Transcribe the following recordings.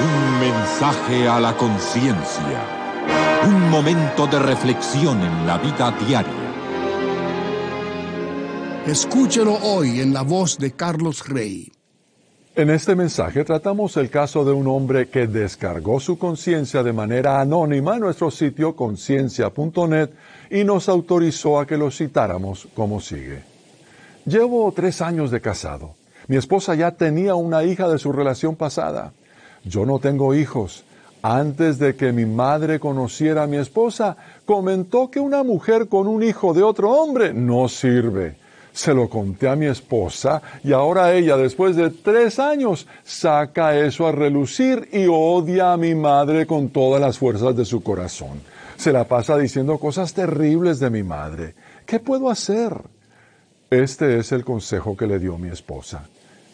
Un mensaje a la conciencia. Un momento de reflexión en la vida diaria. Escúchelo hoy en la voz de Carlos Rey. En este mensaje tratamos el caso de un hombre que descargó su conciencia de manera anónima en nuestro sitio conciencia.net y nos autorizó a que lo citáramos como sigue. Llevo tres años de casado. Mi esposa ya tenía una hija de su relación pasada. Yo no tengo hijos. Antes de que mi madre conociera a mi esposa, comentó que una mujer con un hijo de otro hombre no sirve. Se lo conté a mi esposa y ahora ella, después de tres años, saca eso a relucir y odia a mi madre con todas las fuerzas de su corazón. Se la pasa diciendo cosas terribles de mi madre. ¿Qué puedo hacer? Este es el consejo que le dio mi esposa.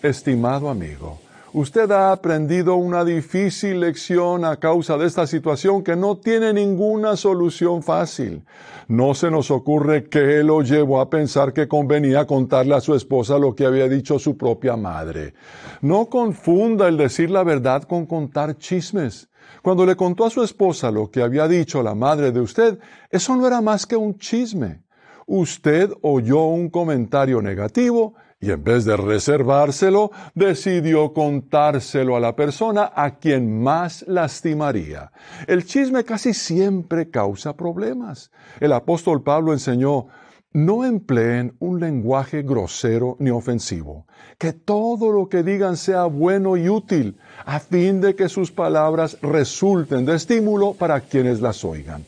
Estimado amigo, usted ha aprendido una difícil lección a causa de esta situación que no tiene ninguna solución fácil. No se nos ocurre qué lo llevó a pensar que convenía contarle a su esposa lo que había dicho su propia madre. No confunda el decir la verdad con contar chismes. Cuando le contó a su esposa lo que había dicho la madre de usted, eso no era más que un chisme usted oyó un comentario negativo y en vez de reservárselo, decidió contárselo a la persona a quien más lastimaría. El chisme casi siempre causa problemas. El apóstol Pablo enseñó, no empleen un lenguaje grosero ni ofensivo, que todo lo que digan sea bueno y útil, a fin de que sus palabras resulten de estímulo para quienes las oigan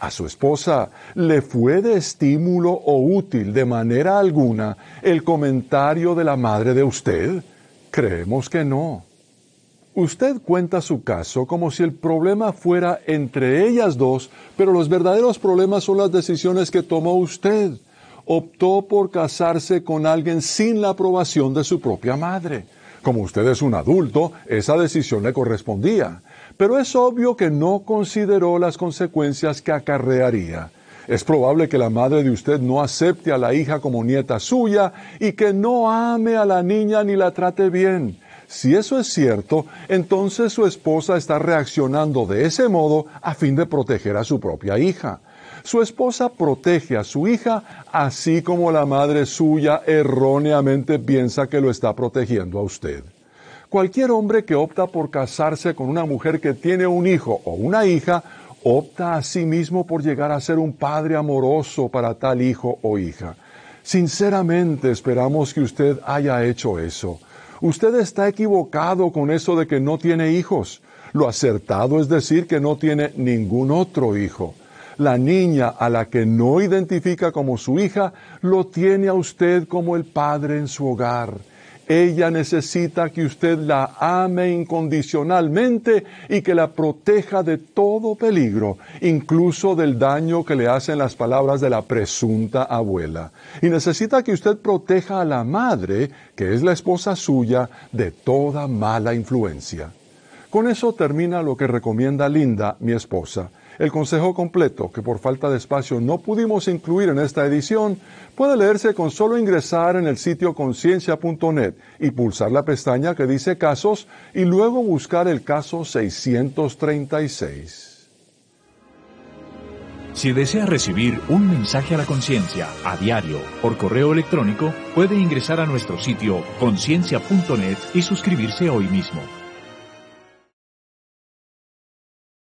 a su esposa le fue de estímulo o útil de manera alguna el comentario de la madre de usted? Creemos que no. Usted cuenta su caso como si el problema fuera entre ellas dos, pero los verdaderos problemas son las decisiones que tomó usted. Optó por casarse con alguien sin la aprobación de su propia madre. Como usted es un adulto, esa decisión le correspondía pero es obvio que no consideró las consecuencias que acarrearía. Es probable que la madre de usted no acepte a la hija como nieta suya y que no ame a la niña ni la trate bien. Si eso es cierto, entonces su esposa está reaccionando de ese modo a fin de proteger a su propia hija. Su esposa protege a su hija así como la madre suya erróneamente piensa que lo está protegiendo a usted. Cualquier hombre que opta por casarse con una mujer que tiene un hijo o una hija, opta a sí mismo por llegar a ser un padre amoroso para tal hijo o hija. Sinceramente esperamos que usted haya hecho eso. Usted está equivocado con eso de que no tiene hijos. Lo acertado es decir que no tiene ningún otro hijo. La niña a la que no identifica como su hija lo tiene a usted como el padre en su hogar. Ella necesita que usted la ame incondicionalmente y que la proteja de todo peligro, incluso del daño que le hacen las palabras de la presunta abuela. Y necesita que usted proteja a la madre, que es la esposa suya, de toda mala influencia. Con eso termina lo que recomienda Linda, mi esposa. El consejo completo, que por falta de espacio no pudimos incluir en esta edición, puede leerse con solo ingresar en el sitio conciencia.net y pulsar la pestaña que dice casos y luego buscar el caso 636. Si desea recibir un mensaje a la conciencia a diario por correo electrónico, puede ingresar a nuestro sitio conciencia.net y suscribirse hoy mismo.